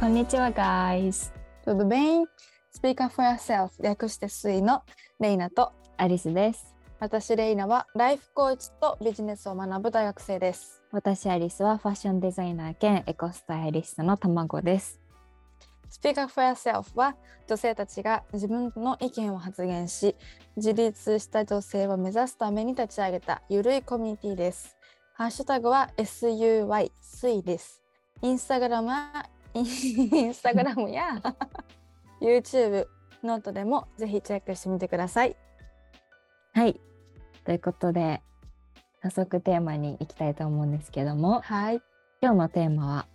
こんにちは、guys。Tudo bem? Speak up for yourself 略してスイのレイナとアリスです。私レイナはライフコーチとビジネスを学ぶ大学生です。私アリスはファッションデザイナー兼エコスタイリストの卵です。Speak up for yourself は女性たちが自分の意見を発言し自立した女性を目指すために立ち上げたゆるいコミュニティです。ハッシュタグは SUY スイです。インスタグラムはインスタグラムや YouTube ノートでもぜひチェックしてみてください。はい。ということで、早速テーマに行きたいと思うんですけども、はい。今日のテーマは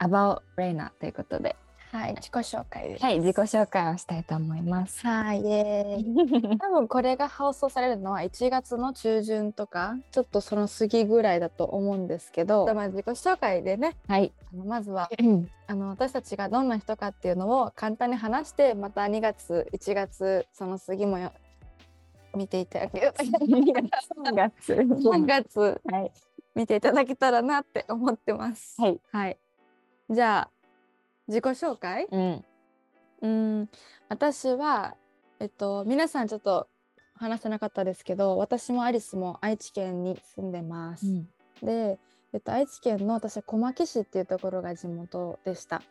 About Reina ということで、はい、自己紹介です。はい、自己紹介をしたいと思います。はい、イエーイ。多分これが放送されるのは1月の中旬とかちょっとその過ぎぐらいだと思うんですけど、まあ、自己紹介でねはい。あのまずはあの私たちがどんな人かっていうのを簡単に話してまた2月1月その過ぎもよ見ていただけ3月。3月はい。見ていただけたらなって思ってます。はい。はい、じゃあ自己紹介？うん。うん私はえっと皆さんちょっと話せなかったですけど私もアリスも愛知県に住んでます。で、えっと、愛知県の私は小牧市っていうところが地元でした。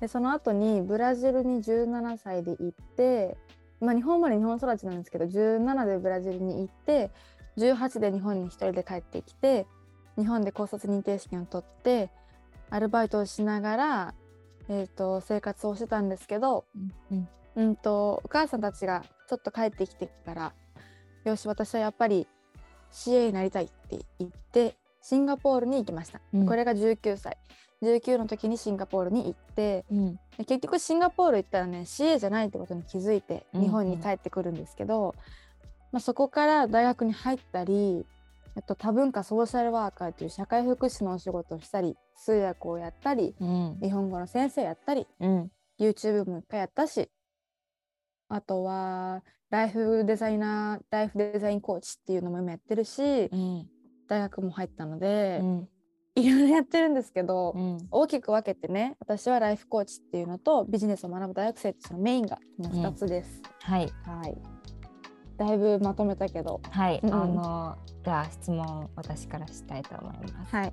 でその後にブラジルに17歳で行って、まあ、日本まで日本育ちなんですけど17でブラジルに行って18で日本に一人で帰ってきて日本で高卒認定試験を取ってアルバイトをしながら、えー、と生活をしてたんですけど、うん。うんとお母さんたちがちょっと帰ってきてからよし私はやっぱり CA になりたいって言ってシンガポールに行きました、うんこれが19歳19の時にシンガポールに行ってうん。で結局シンガポール行ったらね CA じゃないってことに気づいてうんうん日本に帰ってくるんですけど、まあ、そこから大学に入ったりえっと多文化ソーシャルワーカーという社会福祉のお仕事をしたり通訳をやったりうん。日本語の先生やったりうん。YouTube も一回やったしあとはライフデザイナーライフデザインコーチっていうのも今やってるしうん。大学も入ったので、うん。いろいろやってるんですけど、うん。大きく分けてね私はライフコーチっていうのとビジネスを学ぶ大学生っていうそのメインがこの2つです。はい。はいだいぶまとめたけどはい。うんあの、では質問私からしたいと思います。はい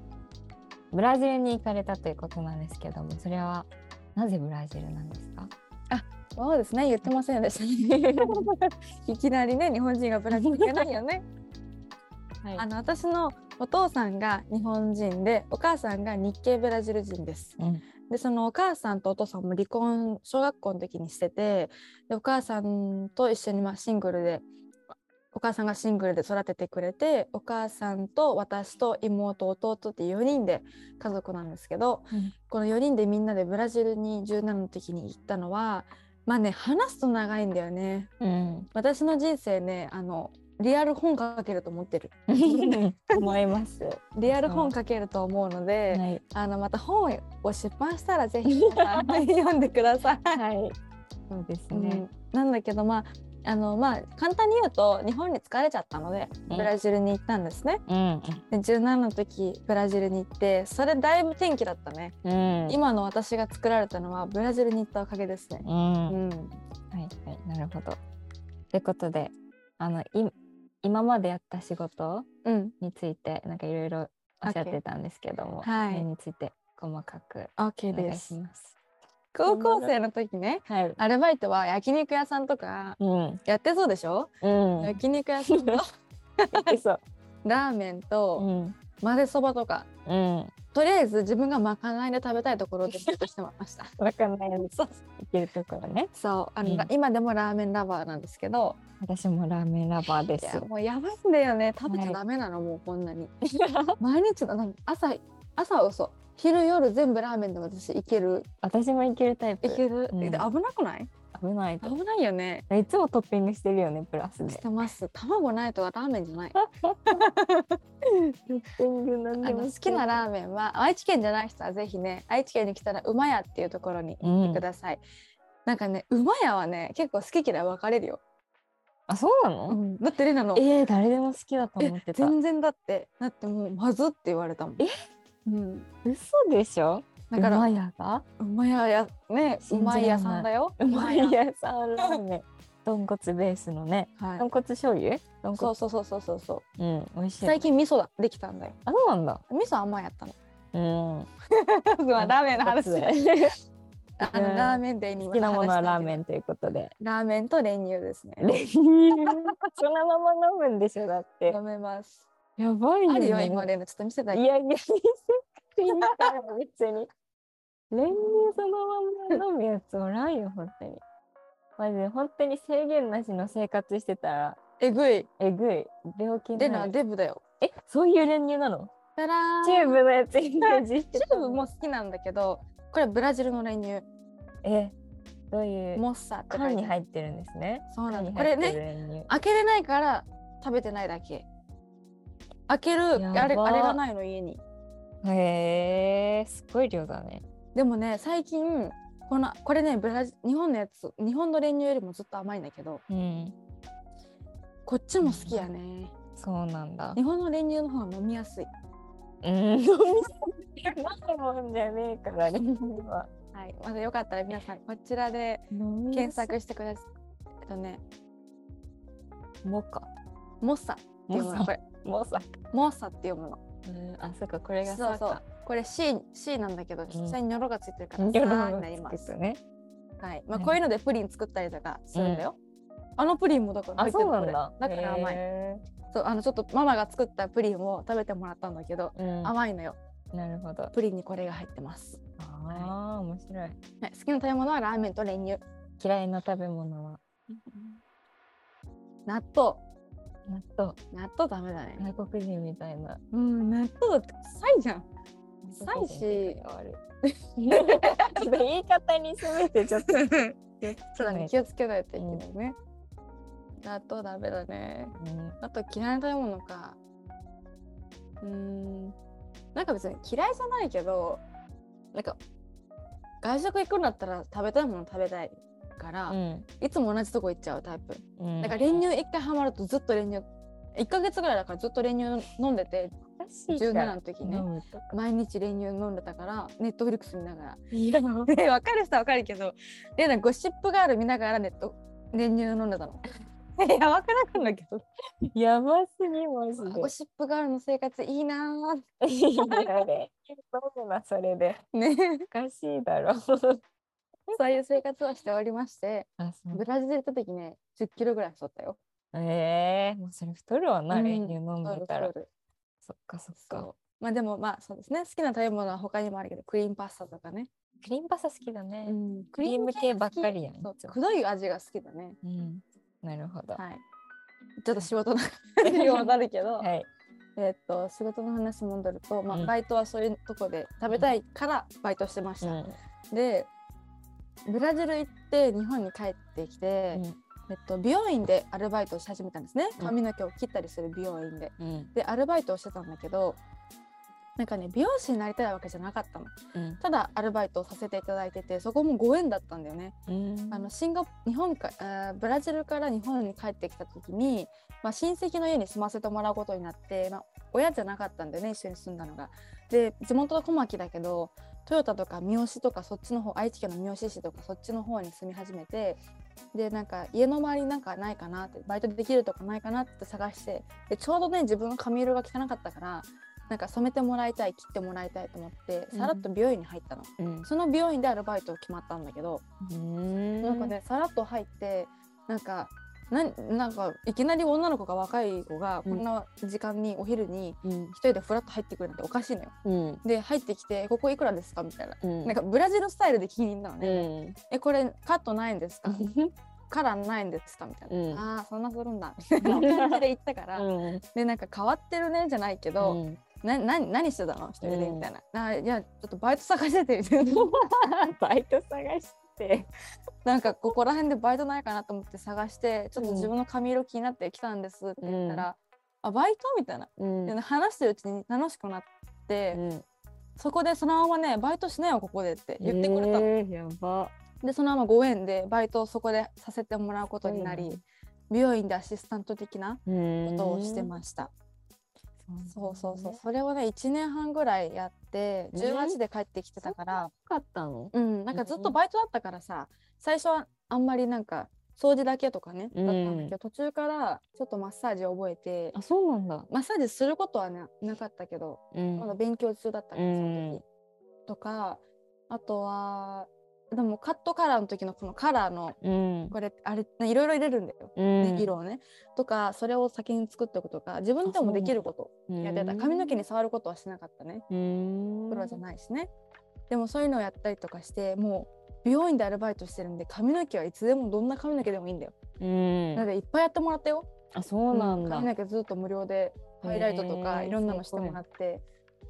ブラジルに行かれたということなんですけども、それはなぜブラジルなんですか？そうですね言ってませんでしたね いきなりね日本人がブラジル行けないよね。はいあの私のお父さんが日本人でお母さんが日系ブラジル人です。うん。でそのお母さんとお父さんも離婚小学校の時にしててでお母さんと一緒にまあシングルでお母さんがシングルで育ててくれてお母さんと私と妹弟って4人で家族なんですけどこの4人でみんなでブラジルに17の時に行ったのはまあね話すと長いんだよね。うん。私の人生ねあのリアル本書けると思ってる。思います。リアル本書けると思うので、はい。あのまた本を出版したらぜひ読んでください。はい。そうですねうん。なんだけどまああのまあ簡単に言うと日本に疲れちゃったのでうんブラジルに行ったんですね。うん。で17の時ブラジルに行ってそれだいぶ転機だったね。うん。今の私が作られたのはブラジルに行ったおかげですね。うん。うん、はいはい。なるほど。ということで、あの、い今までやった仕事？うん、について、なんかいろいろおっしゃってたんですけども、はいについて細かくお願い。します。高校生の時ねはい。アルバイトは焼肉屋さんとかうん。やってそうでしょ、うん。焼肉屋さんと。ラーメンとうん。混ぜそばとかうん。とりあえず自分がまかないで食べたいところでずっとしてました。わかんないようにそう。いけるところね。そう。あの、うん。今でもラーメンラバーなんですけど。私もラーメンラバーでいす。やもうやばいんだよね。食べちゃはいダメなの、もうこんなに。毎日の朝朝は嘘昼夜全部ラーメンで私いける。私もいけるタイプ。いける、うん。で危なくない？危ないと。危ないよね。いつもトッピングしてるよね、プラスで。してます。卵ないとラーメンじゃない。トッピングなんあの好きなラーメンは愛知県じゃない人はぜひね愛知県に来たら馬屋っていうところに行ってください、なんかね馬屋はね結構好き嫌い分かれるよ、あ、そうなの、うん、だってレナの。えー、誰でも好きだと思ってた。全然だって。だってもうまずって言われたもん。え？うん、嘘でしょ？だから馬屋が？馬屋やね馬屋さんだよ。馬屋さんラーメン。豚骨ベースのね、はい、豚骨醤油？そうそうそうそうそうそう。うん美味しい。最近味噌だできたんだよ。あそうなんだ。味噌甘やったの。うん。ラーメンの話。あのラーメンデーに好きなものはラーメンということで。ラーメンと練乳ですね。練乳。そのまま飲むんでしょだって。飲めます。やばいよ、ね、あるよ今でもちょっと見せたいやいや見せていいから別に。練乳そのまま飲むやつおらんよ本当に。マジで本当に制限なしの生活してたら。えぐい。えぐい。病気でなデブだよ。えそういう練乳なの？チューブのやつイメージチューブも好きなんだけどこれブラジルの練乳。えどういう？モッサって缶に入ってるんですね。そうなんこれね開けれないから食べてないだけ。開けるあれあれがないの家にへえすごい量だね。でもね最近このこれねブラジ日本のやつ日本の練乳よりもずっと甘いんだけど、うん、こっちも好きやね、そうなんだ。日本の練乳の方が飲みやすい。うん。飲みやすい。もんじゃねえから練乳は。はい、まだよかったら皆さんこちらで検索してください。えっとね、モカ、モッサって読むの。これ。モッサ。モッサって読むの。あ、そっかこれがそうそう。これ C C なんだけど、下にニョロがついてるからさになります。ね。はい。まあこういうのでプリン作ったりとかするんだよ。あのプリンもだから入ってるんだ。だから甘い。そうあのちょっとママが作ったプリンを食べてもらったんだけど、甘いのよ。なるほど。プリンにこれが入ってます。ああ、面白い、はい。好きな食べ物はラーメンと練乳。嫌いな食べ物は？納豆。納豆。納豆ダメだね。外国人みたいな。うん、納豆って臭いじゃん。臭いし。言い方にすべてちょっと。そうだね、気をつけないといけないね。納豆ダメだね。あと嫌いな食べ物か。うん。なんか別に嫌いじゃないけどなんか外食行くんだったら食べたいもの食べたいから、うん、いつも同じとこ行っちゃうタイプ、うん、なんか練乳一回ハマるとずっと練乳1か月ぐらいだからずっと練乳飲んでて17の時ね毎日練乳飲んでたからネットフリックス見ながらいや 分かる人は分かるけどでなんかゴシップガール見ながらネット練乳飲んでたの やばくなくんだけど。やばすぎますゴシップガールの生活いいなー。いいなそれで。ね。おかしいだろ。そういう生活をしておりまして、ブラジル行った時ね、10キロぐらい太ったよ。ええー、もうそれ太るわな、練乳飲んでたら。そっかそっか。まあでもまあそうですね。好きな食べ物は他にもあるけどクリームパスタとかね。クリームパスタ好きだね、うん、クリーム系ばっかりやんくどい味が好きだね、うん、なるほど。はい。ちょっと仕事の話にもなるけど、はい、えっと仕事の話戻ると、まあ、バイトはそういうとこで食べたいからバイトしてました。うん、でブラジル行って日本に帰ってきて、うん、えっと、美容院でアルバイトをし始めたんですね。髪の毛を切ったりする美容院で。でアルバイトをしてたんだけどなんかね美容師になりたいわけじゃなかったの、うん、ただアルバイトをさせていただいててそこもご縁だったんだよね、うん、あのシンガ日本かあブラジルから日本に帰ってきた時に、まあ、親戚の家に住ませてもらうことになって、まあ、親じゃなかったんだよね一緒に住んだのが。で地元は小牧だけどトヨタとか三好とかそっちの方愛知県の三好市とかそっちの方に住み始めてでなんか家の周りなんかないかなってバイトできるとかないかなって探してでちょうどね自分の髪色が汚かったからなんか染めてもらいたい切ってもらいたいと思ってさらっと美容院に入ったの、うん、その美容院でアルバイト決まったんだけど、うん、なんかねさらっと入ってなんかななんかいきなり女の子が若い子がこんな時間にお昼に一人でフラッと入ってくるなんておかしいのよ。うん、で入ってきて「ここいくらですか?」みたいな、うん、なんかブラジルスタイルで気に入ったのね。うん、えこれカットないんですか？カラーないんですかみたいな、うん、ああそんなするんだみたいな感じで言ったから、でなんか変わってるねじゃないけど、な何何してたの？一人でみたいな、うん、いやちょっとバイト探しててみたいな。バイト探して なんかここら辺でバイトないかなと思って探してちょっと自分の髪色気になってきたんですって言ったら、うん、あバイトみたいな、うん、話してるうちに楽しくなって、うん、そこでそのままねバイトしなよここでって言ってくれた、えー、やば。でそのままご縁でバイトをそこでさせてもらうことになり、美容院でアシスタント的なことをしてました。そうそうそう。それをね1年半ぐらいやって18で帰ってきてたから。かったの？うん。なんかずっとバイトだったからさ最初はあんまりなんか掃除だけとかね、だったんだけど途中からちょっとマッサージ覚えてあそうなんだ。マッサージすることはななかったけど、うん。まだ勉強中だったからそのうん。時、とかあとはでもカットカラーの時のこのカラーのうん。これあれいろいろ入れるんだよ、うん。ね色をね。とかそれを先に作っておくとか自分でもできることやってた。髪の毛に触ることはしなかったね。うん。プロじゃないしね。でもそういうのをやったりとかしてもう美容院でアルバイトしてるんで髪の毛はいつでもどんな髪の毛でもいいんだよ。うん。なのでいっぱいやってもらったよ。あそうなんだ。髪の毛ずっと無料でハイライトとかいろんなのしてもらって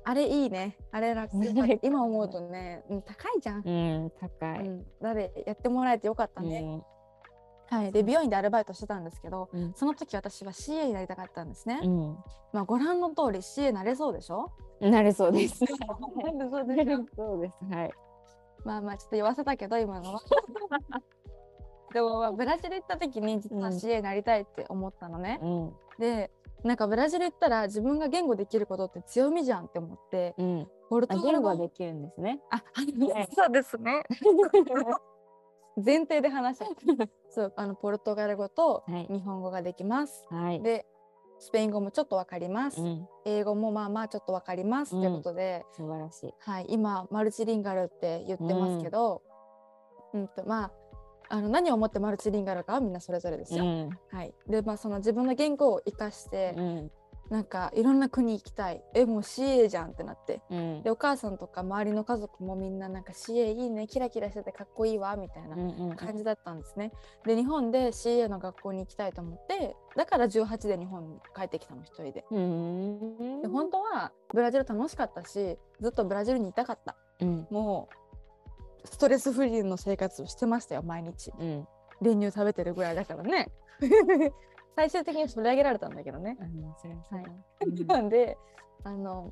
あれいいね。あれ楽。ね。今思うとね、うん、高いじゃん、うん高い。うん、なのでやってもらえてよかったね、はい、で美容院でアルバイトしてたんですけどうん。その時私は CA になりたかったんですね、うん。まあご覧の通り CA なれそうでしょ？なれそうです。なれそうでしょ？そうです。はい。まあまあちょっと言わせたけど今のは。でもまあブラジル行った時に実はうん。CA になりたいって思ったのね、うん。でなんかブラジル行ったら自分が言語できることって強みじゃんって思ってうん。ポルトあガル語。できるんですね。あ、ねそうですね。前提で話した。そう、あのポルトガル語とはい。日本語ができます。はい。で、スペイン語もちょっとわかります。うん。英語もまあまあちょっとわかりますってことで、素晴らしい。はい、今マルチリンガルって言ってますけど、うん、とまああの何をもってマルチリンガルかはみんなそれぞれですよ。うんはい。で、まあその自分の言語を活かして、うんなんかいろんな国行きたい。え、もう CA じゃんってなって。うんでお母さんとか周りの家族もみんななんか CA いいねキラキラしててかっこいいわみたいな感じだったんですね。で日本で CA の学校に行きたいと思ってだから18で日本に帰ってきたの一人で。うんで本当はブラジル楽しかったしずっとブラジルにいたかった。うんもうストレスフリーの生活をしてましたよ毎日。うん。練乳食べてるぐらいだからね。最終的に取り上げられたんだけどね。はそうだ。日本であの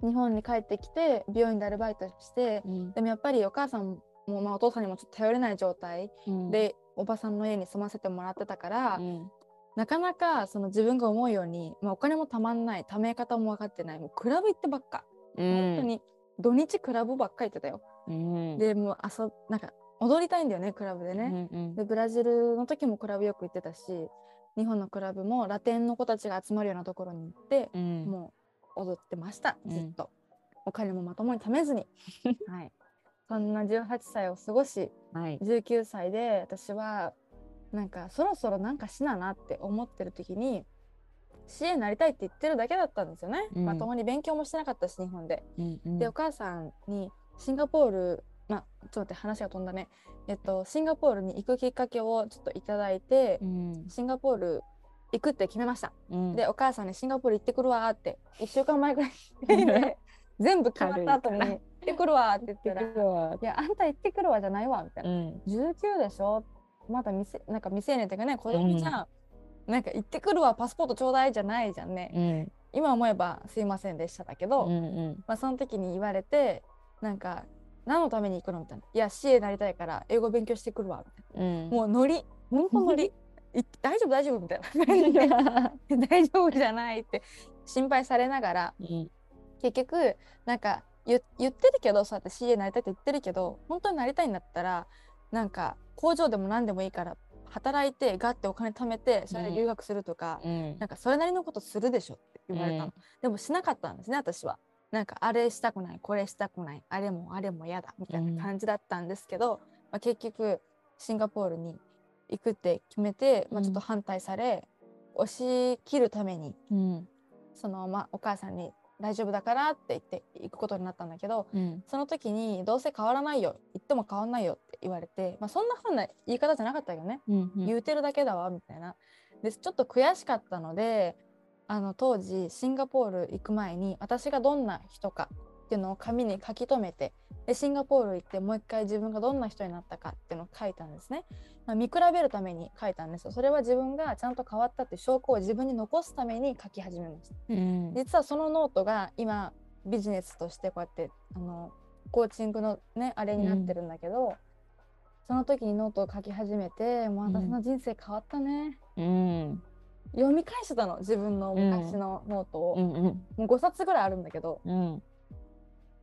日本に帰ってきて美容院でアルバイトしてうん。でもやっぱりお母さんも、まあ、お父さんにもちょっと頼れない状態。うん。で、おばさんの家に住ませてもらってたから、うん。なかなかその自分が思うように、まあ、お金もたまんない貯め方も分かってないもうクラブ行ってばっか、本当に土日クラブばっか行ってたよ。うん。でもう遊なんか踊りたいんだよねクラブでうね。んうん。でブラジルの時もクラブよく行ってたし日本のクラブもラテンの子たちが集まるようなところに行って、うん。もう踊ってましたうん。ずっと、お金もまともに貯めずに、はい、そんな18歳を過ごしはい。19歳で私はなんかそろそろなんかしななって思ってる時に CA になりたいって言ってるだけだったんですよね、うん。まともに勉強もしてなかったし日本で。うんうん。でお母さんにシンガポールまあちょっと待って話が飛んだね。えっとシンガポールに行くきっかけをちょっといただいて、うん。シンガポール行くって決めました。うん。でお母さんにシンガポール行ってくるわーって1週間前ぐらいで 全部決まった後に行ってくるわーって言ったら「いはやあんた行ってくるわ」じゃないわみたいな。うん「19でしょまだ未成なんか未成年っていうかね子供じゃん、なんか行ってくるわパスポートちょうだいじゃないじゃんね、うん。今思えばすいませんでしただけど、うんうん。まあ、その時に言われてなんか何のために行くのみたいな「いや CA なりたいから英語勉強してくるわ」みたいうん。なもうノリ。ほんとノリ。い大丈夫大丈夫みたいな。感じで大丈夫じゃないって。心配されながら。うん。結局なんか言言ってるけどそうやって CA なりたいって言ってるけど本当になりたいんだったらなんか工場でも何でもいいから働いてガッてお金貯めてそれで留学するとか、うん。なんかそれなりのことするでしょって言われたの、うん。でもしなかったんですね私はなんかあれしたくないこれしたくないあれもあれも嫌だみたいな感じだったんですけど、まあ、結局シンガポールに行くって決めて、まあ、ちょっと反対され、押し切るためにうん。そのまあお母さんに大丈夫だからって言って行くことになったんだけどうん。その時にどうせ変わらないよ言っても変わんないよって言われて、まあ、そんなふうな言い方じゃなかったけどね、うん。言うてるだけだわみたいな。でちょっと悔しかったのであの当時シンガポール行く前に私がどんな人かっていうのを紙に書き留めてでシンガポール行ってもう一回自分がどんな人になったかっていうのを書いたんですね、まあ見比べるために書いたんですよ。それは自分がちゃんと変わったって証拠を自分に残すために書き始めました。うん。実はそのノートが今ビジネスとしてこうやってあのコーチングのねあれになってるんだけど、その時にノートを書き始めてもう私の人生変わったね、うん読み返してたの自分の昔のノートを、うんうん、もう5冊ぐらいあるんだけど、うん、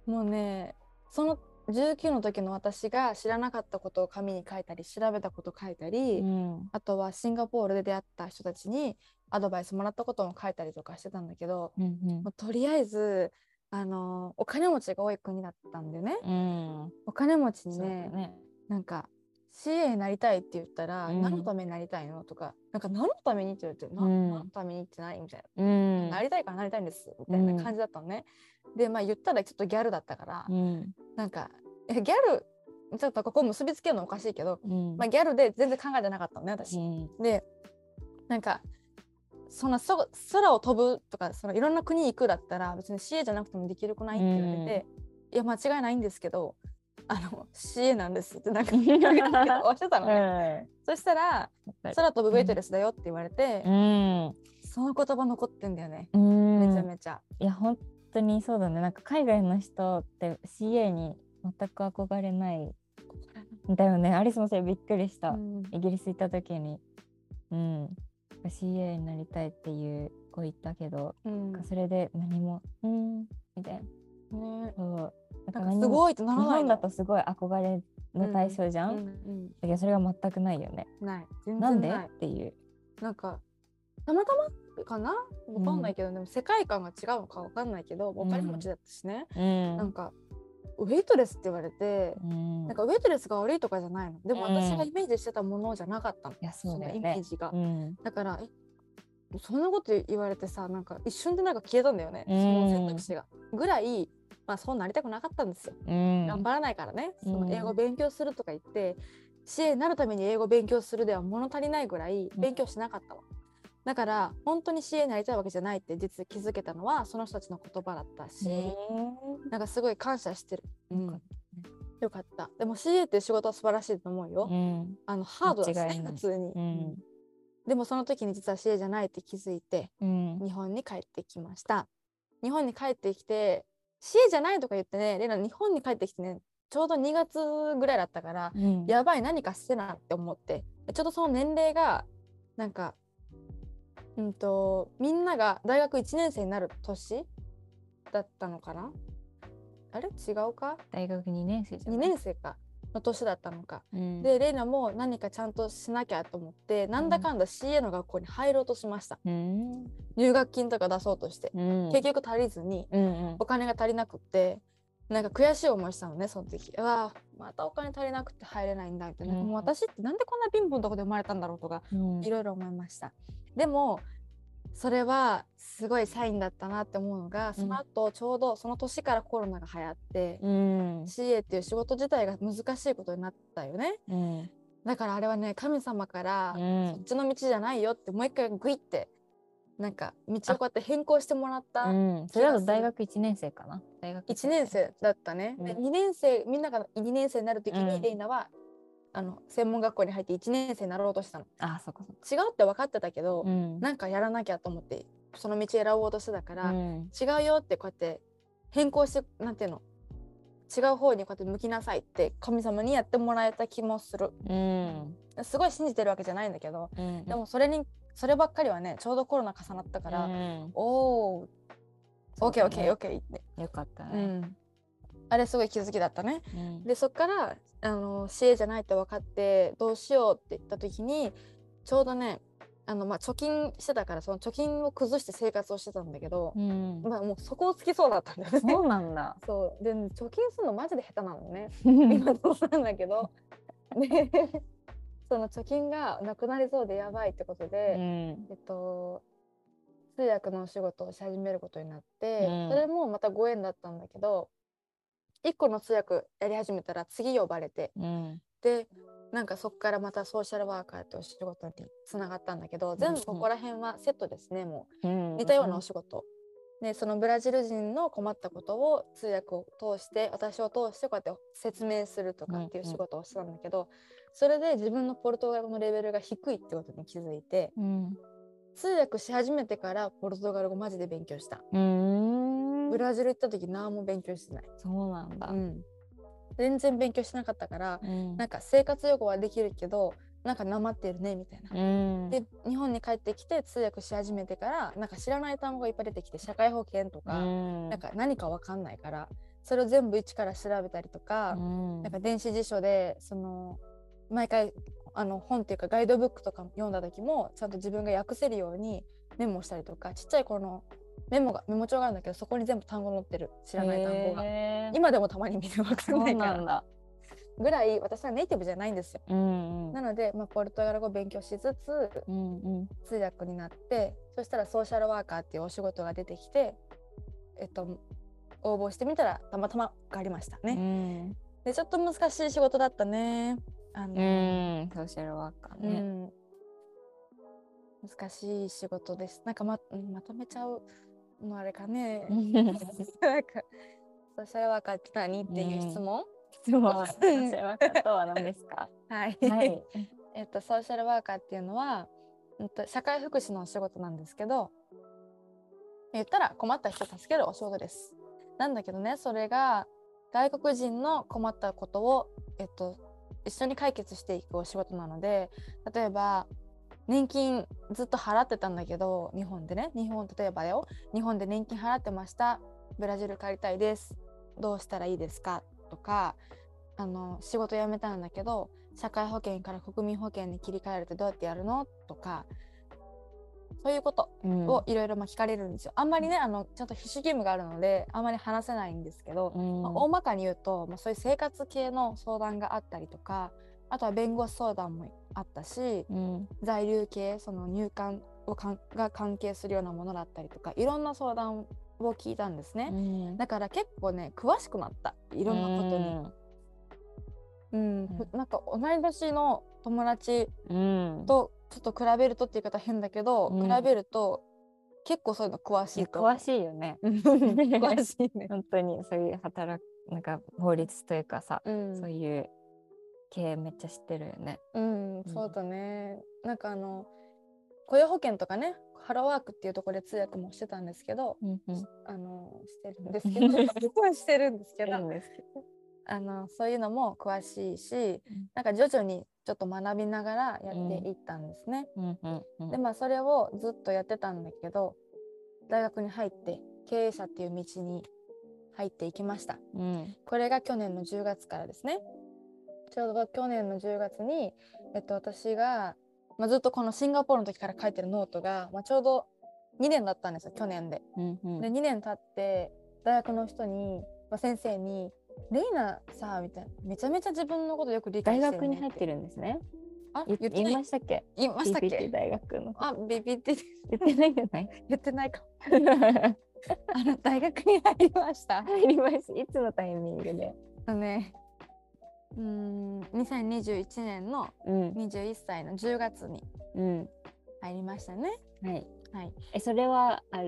もうねその19の時の私が知らなかったことを紙に書いたり調べたこと書いたり、うん、あとはシンガポールで出会った人たちにアドバイスもらったことも書いたりとかしてたんだけど、うんうん、とりあえずあのお金持ちが多い国だったんだよね。うん、お金持ちにねね。なんか CA になりたいって言ったら、うん、何のためになりたいの？とか、なんか何のために？って言われて、うん、何のためにってない？みたいな、うん、なりたいからなりたいんですみたいな感じだったのね。で、まあ言ったらちょっとギャルだったから、うん、なんか、ギャル、ちょっとここ結びつけるのおかしいけど、まあギャルで全然考えてなかったのね、私。で、なんか、そんなそ空を飛ぶとかそのいろんな国に行くだったら別に CA じゃなくてもできるくないって言われて、いや間違いないんですけどあの CA なんですってなんか言わしてたのね、そしたら空飛ぶウェイトレスだよって言われて、うん、その言葉残ってんだよね、うん、めちゃめちゃ。いや本当にそうだね。なんか海外の人って CA に全く憧れないだよね。アリスもそれびっくりした、うん、イギリス行った時に。うん。CA になりたいっていう子言ったけど、うん、それで何もうんみたいな。ね、そうだからすごいってならない日本だとすごい憧れの対象じゃん、うんうんうん、だけどそれが全くないよね。ない。全然なんでっていう。なんかたまたまかな？わかんないけど、うん、でも世界観が違うのかわかんないけどお金持ちだったしね、うん、なんかウェイトレスって言われて、うん、なんかウェイトレスが悪いとかじゃないの。でも私がイメージしてたものじゃなかったの、いやそうだ、ね、イメージが、だからえそんなこと言われてさなんか一瞬でなんか消えたんだよね、その選択肢が。ぐらいまあそうなりたくなかったんですよ。うん、頑張らないからね、その英語勉強するとか言って、支援になるために英語勉強するでは物足りないぐらい勉強しなかったの。だから本当に CA になりたいわけじゃないって実は気づけたのはその人たちの言葉だったし、なんかすごい感謝してる。うん。よかった。でも CA って仕事は素晴らしいと思うよ。うん、あのハードだしね、普通に、うん、でもその時に実は CA じゃないって気づいて、うん、日本に帰ってきました。日本に帰ってきて CA じゃないとか言ってねレナ日本に帰ってきてねちょうど2月ぐらいだったから、うん、やばい何かしてなって思ってちょうどその年齢がなんかうんとみんなが大学1年生になる年だったのかな？あれ？違うか？大学2年生じゃ2年生かの年だったのか、うん、でレイナも何かちゃんとしなきゃと思ってなんだかんだ CA の学校に入ろうとしました、うん、入学金とか出そうとして、うん、結局足りずに、お金が足りなくってなんか悔しい思いしたのねその時。うわまたお金足りなくて入れないんだみたいな、もう私ってなんでこんな貧乏なとこで生まれたんだろうとか、いろいろ思いました。でもそれはすごいサインだったなって思うのが、その後ちょうどその年からコロナが流行って、うん、CA っていう仕事自体が難しいことになったよね、うん、だからあれはね神様から、そっちの道じゃないよってもう一回グイってなんか道をこうやって変更してもらった、うん、それだと大学1年生かな。大学1年生。だったね、うん、で2年生みんなが2年生になる時にレイナはあの専門学校に入って1年生になろうとしたの。あそこ違うって分かってたけど、うん、なんかやらなきゃと思ってその道選ぼうとしてたから、うん、違うよってこうやって変更してなんていうの？違う方にこうやって向きなさいって神様にやってもらえた気もする、うん、すごい信じてるわけじゃないんだけど、うん、でもそれにそればっかりはねちょうどコロナ重なったから、うん、おお OKOKOK って。よかったね、あれすごい気づきだったね。うん、でそっからあの CA じゃないって分かってどうしようって言った時にちょうどねあのまあ貯金してたからその貯金を崩して生活をしてたんだけど、うん、まあもうそこをつきそうだったんだよね。そうなんだ。そうで貯金するのマジで下手なのね。今どうなんだけど。で その貯金がなくなりそうでやばいってことで、うん、えっと通訳のお仕事をし始めることになって、うん、それもまたご縁だったんだけど1個の通訳やり始めたら次呼ばれて、うん、でなんかそこからまたソーシャルワーカーってお仕事につながったんだけど全部ここら辺はセットですねもう、似たようなお仕事。でそのブラジル人の困ったことを通訳を通して私を通してこうやって説明するとかっていう仕事をしてたんだけど、それで自分のポルトガル語のレベルが低いってことに気づいて、うん、通訳し始めてからポルトガル語マジで勉強した。ブラジル行った時何も勉強してない。そうなんだ、うん、全然勉強しなかったから、うん、なんか生活用語はできるけどなんかなまってるねみたいな。うん、で日本に帰ってきて通訳し始めてからなんか知らない単語がいっぱい出てきて社会保険とか、うん、なんか何か分かんないからそれを全部一から調べたりとか、うん、なんか電子辞書でその毎回あの本っていうかガイドブックとか読んだ時もちゃんと自分が訳せるようにメモしたりとかちっちゃい頃のメモがメモ帳があるんだけどそこに全部単語載ってる。知らない単語が。今でもたまに見るわかんないから。ぐらい私はネイティブじゃないんですよ。うんうん、なので、まあ、ポルトガル語を勉強しつつ、うんうん、通訳になってそしたらソーシャルワーカーっていうお仕事が出てきて、えっと、応募してみたらたまたま受かりましたね。うん、でちょっと難しい仕事だったね。あのうん。ソーシャルワーカーね、うん、難しい仕事です。なんかままとめちゃうのあれかね。なんかソーシャルワーカーって何っていう質問、質問 ソーシャルワーカーとは何ですか？はい、はい、えっとソーシャルワーカーっていうのは、うんと、社会福祉のお仕事なんですけど言ったら困った人を助けるお仕事です。なんだけどねそれが外国人の困ったことを、えっと、一緒に解決していくお仕事なので例えば年金ずっと払ってたんだけど日本でね日本例えばよ日本で年金払ってました。ブラジル帰りたいです。どうしたらいいですか？とかあの仕事辞めたんだけど社会保険から国民保険に切り替えるってどうやってやるの？とかそういうことをいろいろ聞かれるんですよ。あんまりねあのちゃんと必死義務があるのであんまり話せないんですけど、うん、まあ、大まかに言うと、まあ、そういう生活系の相談があったりとかあとは弁護士相談もあったし、うん、在留系その入管をかんが関係するようなものだったりとかいろんな相談を聞いたんですね、うん、だから結構ね詳しくなった。いろんなことに。うん、なんか同い年の友達とちょっと比べるとって言い方変だけど、うん、比べると結構そういうの詳しいと。詳しいよね。詳しいね。本当にそういう働くなんか法律というかさ、うん、そういう系めっちゃ知ってるよね。うん、そうだね。なんかあの雇用保険とかねハローワークっていうところで通訳もしてたんですけど、うんうん、あのしてるんですけど してるんですけどあのそういうのも詳しいし、うん、なんか徐々にちょっと学びながらやっていったんですね。でまあそれをずっとやってたんだけど大学に入って経営者っていう道に入っていきました。うん、これが去年の10月からですね。ちょうど去年の10月に、えっと、私が、まあ、ずっとこのシンガポールの時から書いてるノートが、まあ、ちょうど2年だったんですよ去年で。うんうん、で2年経って大学の人に、まあ、先生にレイナさみたいなめちゃめちゃ自分のことよく理解してる、ね、大学に入ってるんですね。あ言って言いましたっけ？言いましたっけ？大学の。あビビって言ってないじゃない？言ってないか あの大学に入りました。入りました。いつのタイミングで？あのねうん2021年の21歳の10月に入りましたね。うん、はい、はい、えそれはあ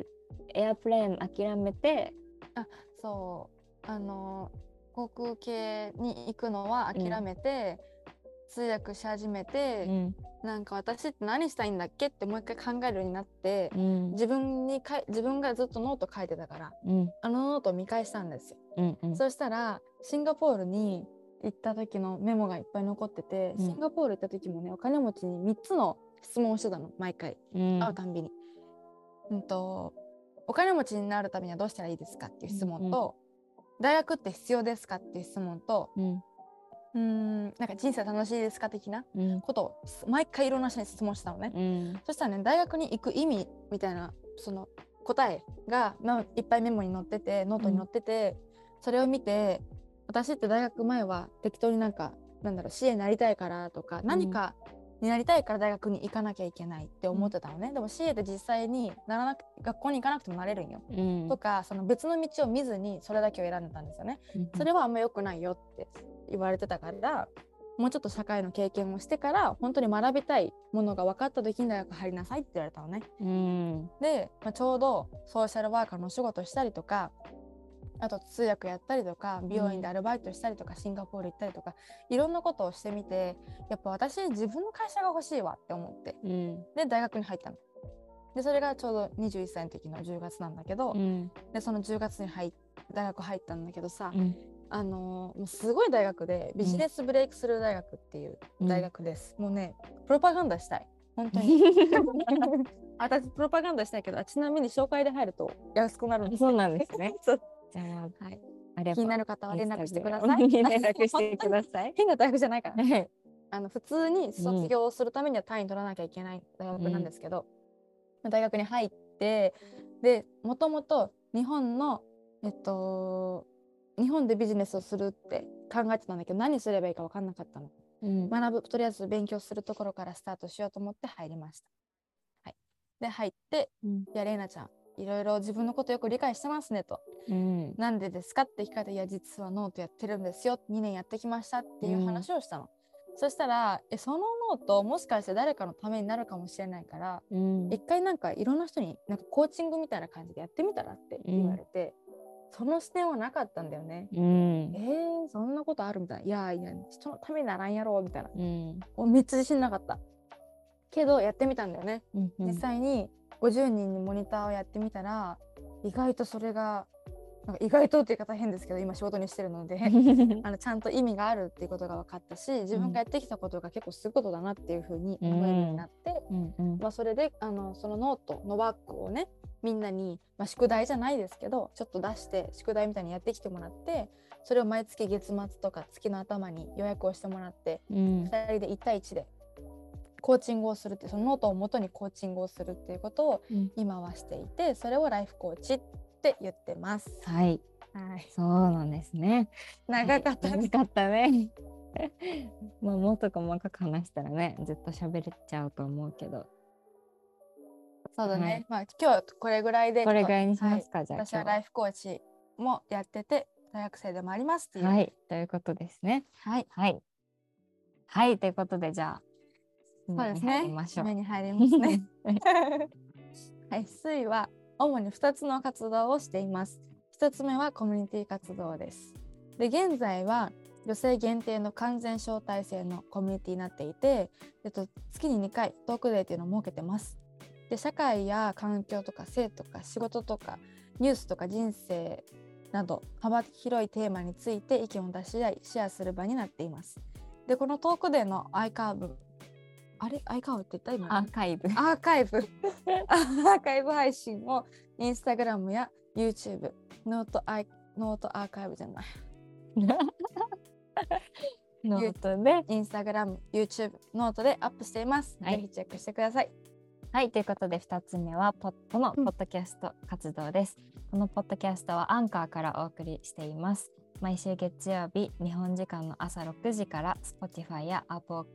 airplane 諦めてあそう。あの航空系に行くのは諦めて、うん、通訳し始めて、うん、なんか私って何したいんだっけってもう一回考えるようになって、うん、自分にか自分がずっとノート書いてたから、うん、あのノートを見返したんですよ。うんうん、そしたらシンガポールに行った時のメモがいっぱい残ってて、シンガポール行った時もねお金持ちに3つの質問をしてたの毎回、会うたんびに。うんとお金持ちになるためにはどうしたらいいですかっていう質問と、大学って必要ですかっていう質問と、うん、うんなんか人生楽しいですか的なことを毎回いろんな人に質問したのね、うん、そしたらね大学に行く意味みたいなその答えが、まあ、いっぱいメモに載っててノートに載ってて、うん、それを見て私って大学前は適当になんかなんだろう CA になりたいからとか何かになりたいから大学に行かなきゃいけないって思ってたのね、うん、でも CA って実際にならなく学校に行かなくてもなれるんよ、うん、とかその別の道を見ずにそれだけを選んでたんですよね、うん、それはあんま良くないよって言われてたからもうちょっと社会の経験をしてから本当に学びたいものが分かった時に大学入りなさいって言われたのね、で、まあ、ちょうどソーシャルワーカーのお仕事したりとかあと通訳やったりとか美容院でアルバイトしたりとか、シンガポール行ったりとかいろんなことをしてみてやっぱ私自分の会社が欲しいわって思って、うん、で大学に入ったの。でそれがちょうど21歳の時の10月なんだけど、うん、でその10月に入大学入ったんだけどさ、うん、あのもうすごい大学でビジネスブレイクスルー大学っていう大学です、うん、もうねプロパガンダしたい。本当に。私プロパガンダしたいけどちなみに紹介で入ると安くなるんですそうなんですね じゃあ、はい、気になる方は連絡してください。連絡 してください。変な大学じゃない。から、ね、あの普通に卒業するためには単位取らなきゃいけない大学なんですけど、うん、大学に入ってでもともと日本のえっと日本でビジネスをするって考えてたんだけど何すればいいか分かんなかったの、うん、学ぶとりあえず勉強するところからスタートしようと思って入りました、はい、で入って「うん、いやレイナちゃんいろいろ自分のことよく理解してますね」と「うん、なんでですか?」って聞かれて「いや実はノートやってるんですよ2年やってきました」っていう話をしたの。そしたらえそのノートもしかして誰かのためになるかもしれないから、うん、一回なんかいろんな人になんかコーチングみたいな感じでやってみたらって言われて、その視点はなかったんだよね。うん、えー、そんなことあるみたいな。いやいや、人のためにならんやろみたいな。うん、めっちゃ自信なかった。けど、やってみたんだよね。うんうん、実際に50人にモニターをやってみたら、意外とそれが、なんか意外とっていう方変ですけど、今仕事にしてるので あのちゃんと意味があるっていうことが分かったし、自分がやってきたことが結構することだなっていうふうに思えるようになって、うん。うん、まあ、それであのそのノートのワークをね、みんなに、まあ、宿題じゃないですけどちょっと出して宿題みたいにやってきてもらってそれを毎月月末とか月の頭に予約をしてもらって、うん、2人で1対1でコーチングをするってそのノートをもとにコーチングをするっていうことを今はしていて、うん、それをライフコーチって言ってます。はい、はい、そうなんですね。長かった、長かったね。まあもっと細かく話したらねずっと喋れちゃうと思うけど。そうだね、はい、まあ今日はこれぐらいでこれぐらいにしますか、はい、じゃあ私はライフコーチもやってて大学生でもありますっていう。はい。ということですね。はい。はい。はい。ということでじゃあそうですね。目に入りますね。はい。水は主に2つの活動をしています。1つ目はコミュニティ活動です。で現在は女性限定の完全招待制のコミュニティになっていて、えっと、月に2回トークデーっていうのを設けてます。で社会や環境とか性とか仕事とかニュースとか人生など幅広いテーマについて意見を出し合いシェアする場になっています。でこのトークデーのアイカーブあれ？アイカーブって言った今アーカイブ。アーカイブ。アーカイブ配信をインスタグラムや YouTube ノートアイノートアーカイブじゃない。ノートでインスタグラム YouTube ノートでアップしています、はい、ぜひチェックしてください。はい、ということで2つ目はポットのポッドキャスト活動です。このポッドキャストはアンカーからお送りしています。毎週月曜日、日本時間の朝6時から Spotify や Apple,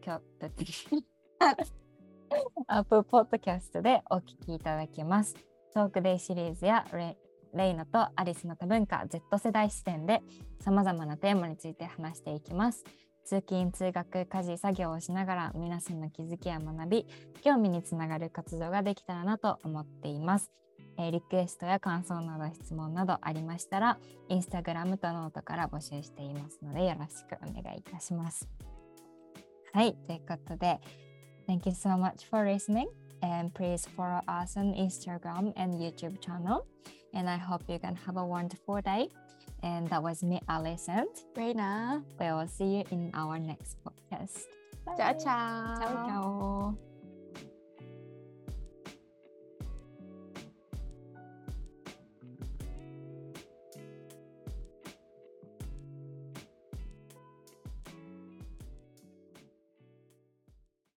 Apple Podcast でお聞きいただけます。トークデイシリーズやレレイナとアリスの多文化 Z 世代視点で様々なテーマについて話していきます。通勤通学家事作業をしながら皆さんの気づきや学び興味につながる活動ができたらなと思っています、えー、リクエストや感想など質問などありましたらインスタグラムとノートから募集していますのでよろしくお願いいたしますはいということで Thank you so much for listening and please follow us on Instagram and YouTube channel and I hope you can have a wonderful day And that was me, Alice and Reina. We will see you in our next podcast. Bye. Ciao, ciao. Ciao, ciao.